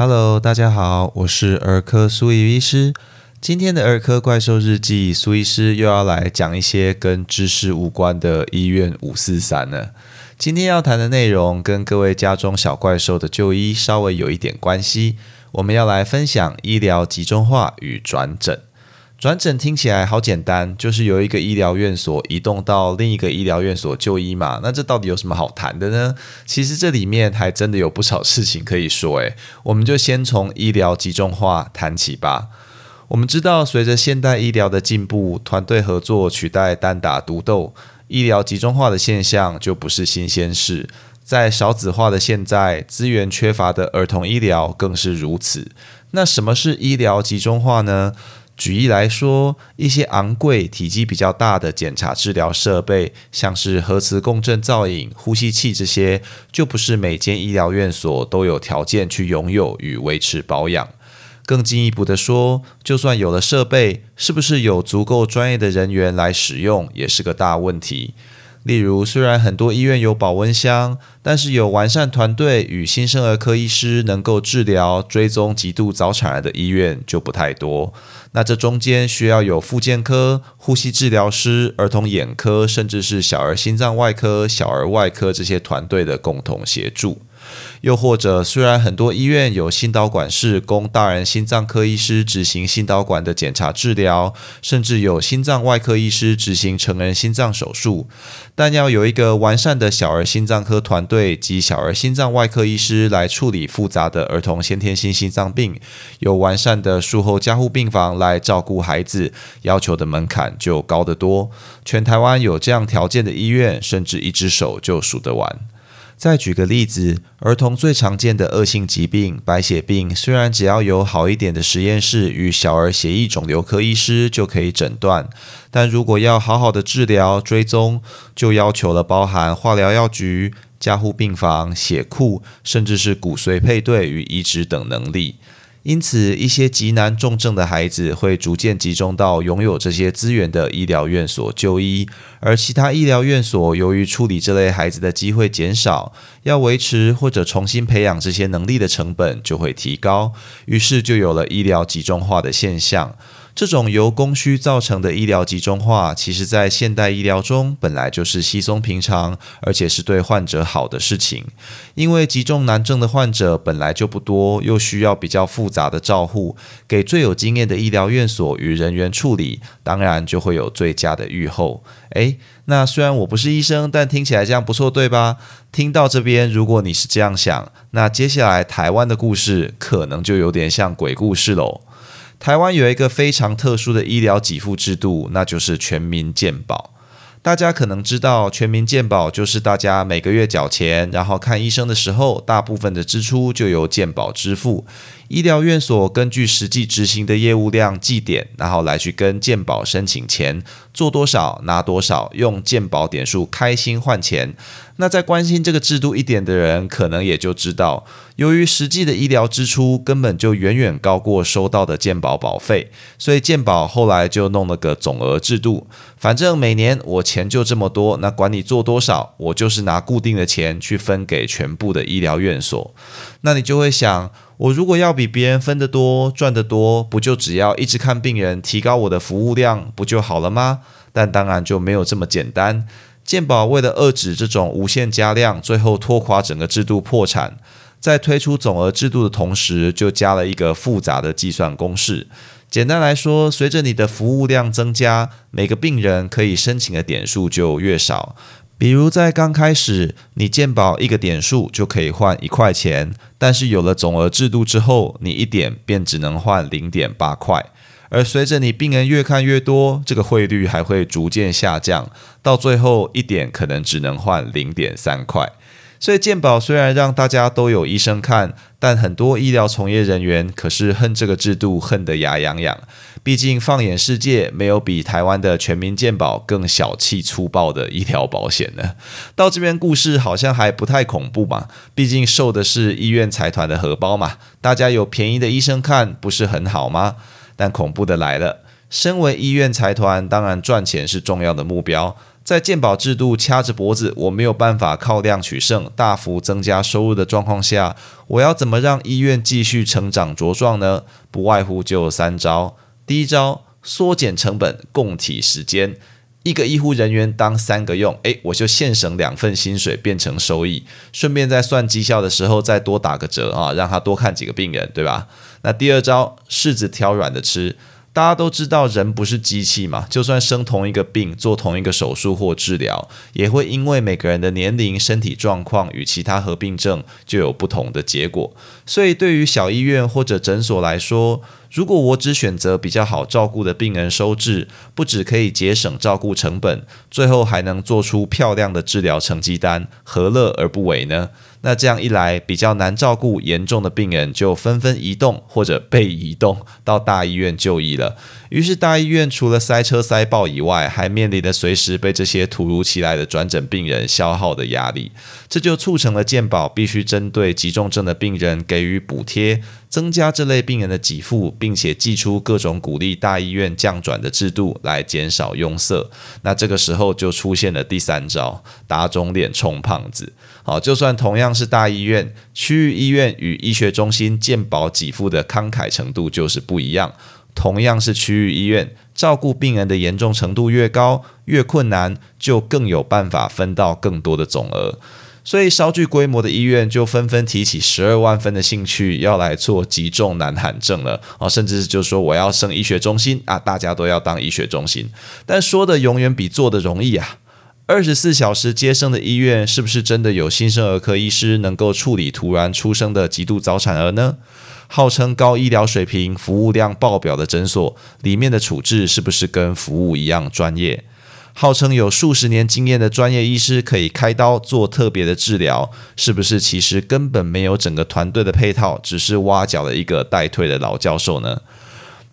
Hello，大家好，我是儿科苏怡医师。今天的儿科怪兽日记，苏医师又要来讲一些跟知识无关的医院五四三了。今天要谈的内容跟各位家中小怪兽的就医稍微有一点关系。我们要来分享医疗集中化与转诊。转诊听起来好简单，就是由一个医疗院所移动到另一个医疗院所就医嘛。那这到底有什么好谈的呢？其实这里面还真的有不少事情可以说。诶，我们就先从医疗集中化谈起吧。我们知道，随着现代医疗的进步，团队合作取代单打独斗，医疗集中化的现象就不是新鲜事。在少子化的现在，资源缺乏的儿童医疗更是如此。那什么是医疗集中化呢？举例来说，一些昂贵、体积比较大的检查治疗设备，像是核磁共振造影、呼吸器这些，就不是每间医疗院所都有条件去拥有与维持保养。更进一步的说，就算有了设备，是不是有足够专业的人员来使用，也是个大问题。例如，虽然很多医院有保温箱，但是有完善团队与新生儿科医师能够治疗、追踪极度早产儿的医院就不太多。那这中间需要有复健科、呼吸治疗师、儿童眼科，甚至是小儿心脏外科、小儿外科这些团队的共同协助。又或者，虽然很多医院有心导管室供大人心脏科医师执行心导管的检查治疗，甚至有心脏外科医师执行成人心脏手术，但要有一个完善的小儿心脏科团队及小儿心脏外科医师来处理复杂的儿童先天性心脏病，有完善的术后加护病房来照顾孩子，要求的门槛就高得多。全台湾有这样条件的医院，甚至一只手就数得完。再举个例子，儿童最常见的恶性疾病白血病，虽然只要有好一点的实验室与小儿血液肿瘤科医师就可以诊断，但如果要好好的治疗追踪，就要求了包含化疗药局、加护病房、血库，甚至是骨髓配对与移植等能力。因此，一些极难重症的孩子会逐渐集中到拥有这些资源的医疗院所就医，而其他医疗院所由于处理这类孩子的机会减少，要维持或者重新培养这些能力的成本就会提高，于是就有了医疗集中化的现象。这种由供需造成的医疗集中化，其实在现代医疗中本来就是稀松平常，而且是对患者好的事情。因为急重难症的患者本来就不多，又需要比较复杂的照护，给最有经验的医疗院所与人员处理，当然就会有最佳的预后。诶，那虽然我不是医生，但听起来这样不错，对吧？听到这边，如果你是这样想，那接下来台湾的故事可能就有点像鬼故事喽。台湾有一个非常特殊的医疗给付制度，那就是全民健保。大家可能知道，全民健保就是大家每个月缴钱，然后看医生的时候，大部分的支出就由健保支付。医疗院所根据实际执行的业务量计点，然后来去跟健保申请钱，做多少拿多少，用健保点数开心换钱。那在关心这个制度一点的人，可能也就知道，由于实际的医疗支出根本就远远高过收到的健保保费，所以健保后来就弄了个总额制度。反正每年我钱就这么多，那管你做多少，我就是拿固定的钱去分给全部的医疗院所。那你就会想。我如果要比别人分得多、赚得多，不就只要一直看病人，提高我的服务量，不就好了吗？但当然就没有这么简单。健保为了遏制这种无限加量，最后拖垮整个制度破产，在推出总额制度的同时，就加了一个复杂的计算公式。简单来说，随着你的服务量增加，每个病人可以申请的点数就越少。比如在刚开始，你鉴保一个点数就可以换一块钱，但是有了总额制度之后，你一点便只能换零点八块。而随着你病人越看越多，这个汇率还会逐渐下降，到最后一点可能只能换零点三块。所以健保虽然让大家都有医生看，但很多医疗从业人员可是恨这个制度恨得牙痒痒。毕竟放眼世界，没有比台湾的全民健保更小气粗暴的医疗保险了。到这边故事好像还不太恐怖嘛，毕竟受的是医院财团的荷包嘛。大家有便宜的医生看，不是很好吗？但恐怖的来了，身为医院财团，当然赚钱是重要的目标。在健保制度掐着脖子，我没有办法靠量取胜，大幅增加收入的状况下，我要怎么让医院继续成长茁壮呢？不外乎就三招。第一招，缩减成本，供体时间。一个医护人员当三个用，诶，我就现省两份薪水变成收益，顺便在算绩效的时候再多打个折啊，让他多看几个病人，对吧？那第二招，柿子挑软的吃。大家都知道，人不是机器嘛，就算生同一个病，做同一个手术或治疗，也会因为每个人的年龄、身体状况与其他合并症，就有不同的结果。所以，对于小医院或者诊所来说，如果我只选择比较好照顾的病人收治，不只可以节省照顾成本，最后还能做出漂亮的治疗成绩单，何乐而不为呢？那这样一来，比较难照顾严重的病人就纷纷移动或者被移动到大医院就医了。于是大医院除了塞车塞爆以外，还面临着随时被这些突如其来的转诊病人消耗的压力。这就促成了健保必须针对急重症的病人给予补贴，增加这类病人的给付，并且寄出各种鼓励大医院降转的制度来减少拥塞。那这个时候就出现了第三招：打肿脸充胖子。好，就算同样是大医院，区域医院与医学中心健保给付的慷慨程度就是不一样。同样是区域医院，照顾病人的严重程度越高，越困难，就更有办法分到更多的总额。所以，稍具规模的医院就纷纷提起十二万分的兴趣，要来做急重难喊症了啊！甚至就说我要升医学中心啊，大家都要当医学中心。但说的永远比做的容易啊！二十四小时接生的医院，是不是真的有新生儿科医师能够处理突然出生的极度早产儿呢？号称高医疗水平、服务量爆表的诊所，里面的处置是不是跟服务一样专业？号称有数十年经验的专业医师可以开刀做特别的治疗，是不是其实根本没有整个团队的配套，只是挖角了一个待退的老教授呢？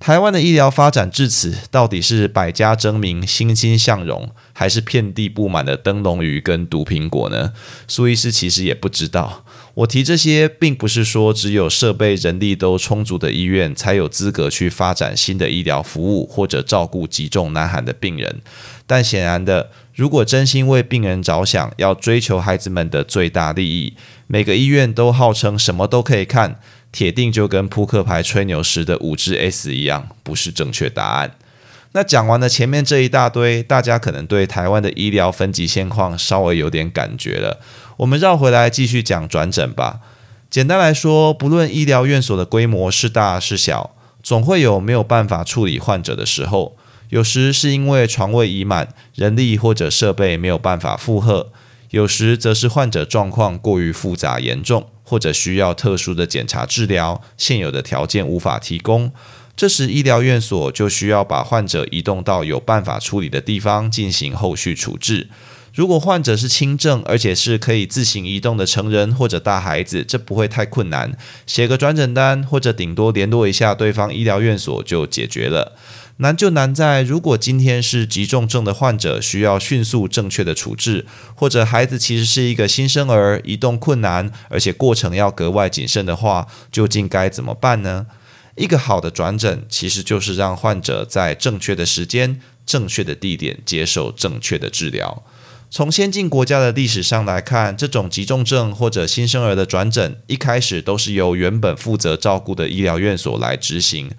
台湾的医疗发展至此，到底是百家争鸣、欣欣向荣，还是遍地布满的灯笼鱼跟毒苹果呢？苏医师其实也不知道。我提这些，并不是说只有设备、人力都充足的医院才有资格去发展新的医疗服务，或者照顾急重难喊的病人。但显然的，如果真心为病人着想，要追求孩子们的最大利益，每个医院都号称什么都可以看。铁定就跟扑克牌吹牛时的五只 S 一样，不是正确答案。那讲完了前面这一大堆，大家可能对台湾的医疗分级现况稍微有点感觉了。我们绕回来继续讲转诊吧。简单来说，不论医疗院所的规模是大是小，总会有没有办法处理患者的时候。有时是因为床位已满，人力或者设备没有办法负荷；有时则是患者状况过于复杂严重。或者需要特殊的检查治疗，现有的条件无法提供，这时医疗院所就需要把患者移动到有办法处理的地方进行后续处置。如果患者是轻症，而且是可以自行移动的成人或者大孩子，这不会太困难，写个转诊单或者顶多联络一下对方医疗院所就解决了。难就难在，如果今天是急重症的患者，需要迅速正确的处置，或者孩子其实是一个新生儿，移动困难，而且过程要格外谨慎的话，究竟该怎么办呢？一个好的转诊，其实就是让患者在正确的时间、正确的地点接受正确的治疗。从先进国家的历史上来看，这种急重症或者新生儿的转诊，一开始都是由原本负责照顾的医疗院所来执行。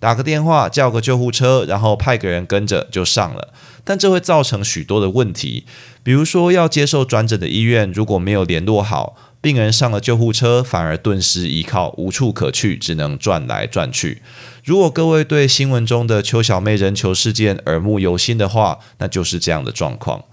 打个电话叫个救护车，然后派个人跟着就上了。但这会造成许多的问题，比如说要接受转诊的医院如果没有联络好，病人上了救护车反而顿时依靠无处可去，只能转来转去。如果各位对新闻中的邱小妹人球事件耳目犹新的话，那就是这样的状况。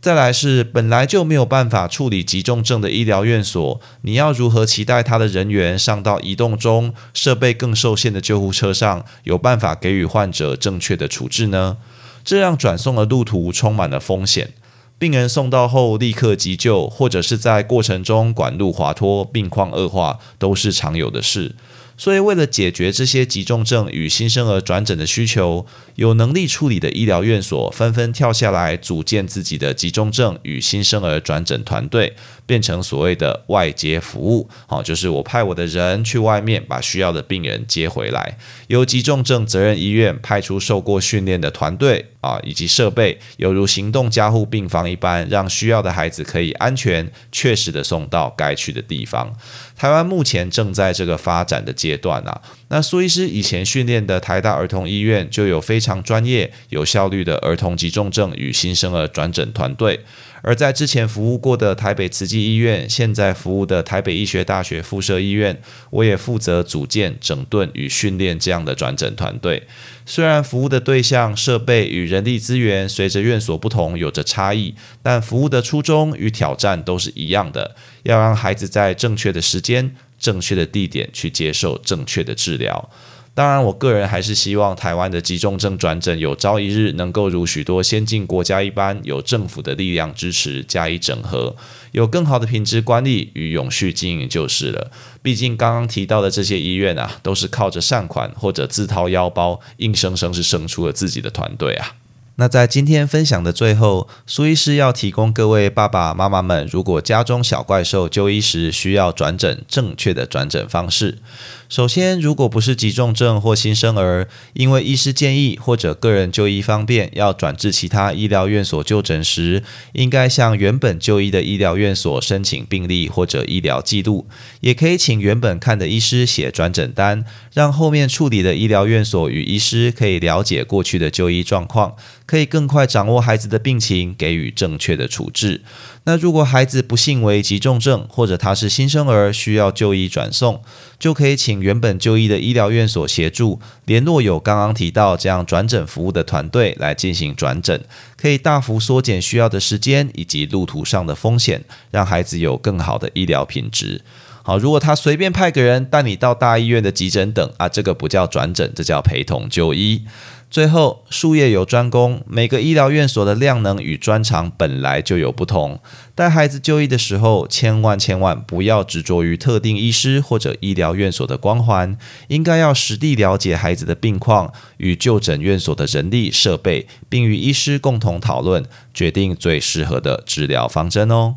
再来是本来就没有办法处理急重症的医疗院所，你要如何期待他的人员上到移动中、设备更受限的救护车上，有办法给予患者正确的处置呢？这让转送的路途充满了风险。病人送到后立刻急救，或者是在过程中管路滑脱、病况恶化，都是常有的事。所以，为了解决这些急重症与新生儿转诊的需求，有能力处理的医疗院所纷纷跳下来，组建自己的急重症与新生儿转诊团队，变成所谓的外接服务，好，就是我派我的人去外面把需要的病人接回来，由急重症责任医院派出受过训练的团队啊，以及设备，犹如行动加护病房一般，让需要的孩子可以安全、确实的送到该去的地方。台湾目前正在这个发展的阶段啊。那苏医师以前训练的台大儿童医院就有非常专业、有效率的儿童急重症与新生儿转诊团队。而在之前服务过的台北慈济医院，现在服务的台北医学大学附设医院，我也负责组建、整顿与训练这样的转诊团队。虽然服务的对象、设备与人力资源随着院所不同有着差异，但服务的初衷与挑战都是一样的：要让孩子在正确的时间、正确的地点去接受正确的治疗。当然，我个人还是希望台湾的急重症转诊有朝一日能够如许多先进国家一般，有政府的力量支持加以整合，有更好的品质管理与永续经营就是了。毕竟刚刚提到的这些医院啊，都是靠着善款或者自掏腰包，硬生生是生出了自己的团队啊。那在今天分享的最后，苏医师要提供各位爸爸妈妈们，如果家中小怪兽就医时需要转诊，正确的转诊方式。首先，如果不是急重症或新生儿，因为医师建议或者个人就医方便要转至其他医疗院所就诊时，应该向原本就医的医疗院所申请病历或者医疗记录，也可以请原本看的医师写转诊单，让后面处理的医疗院所与医师可以了解过去的就医状况。可以更快掌握孩子的病情，给予正确的处置。那如果孩子不幸为急重症，或者他是新生儿需要就医转送，就可以请原本就医的医疗院所协助联络有刚刚提到这样转诊服务的团队来进行转诊，可以大幅缩减需要的时间以及路途上的风险，让孩子有更好的医疗品质。好，如果他随便派个人带你到大医院的急诊等啊，这个不叫转诊，这叫陪同就医。最后，术业有专攻，每个医疗院所的量能与专长本来就有不同。带孩子就医的时候，千万千万不要执着于特定医师或者医疗院所的光环，应该要实地了解孩子的病况与就诊院所的人力设备，并与医师共同讨论，决定最适合的治疗方针哦。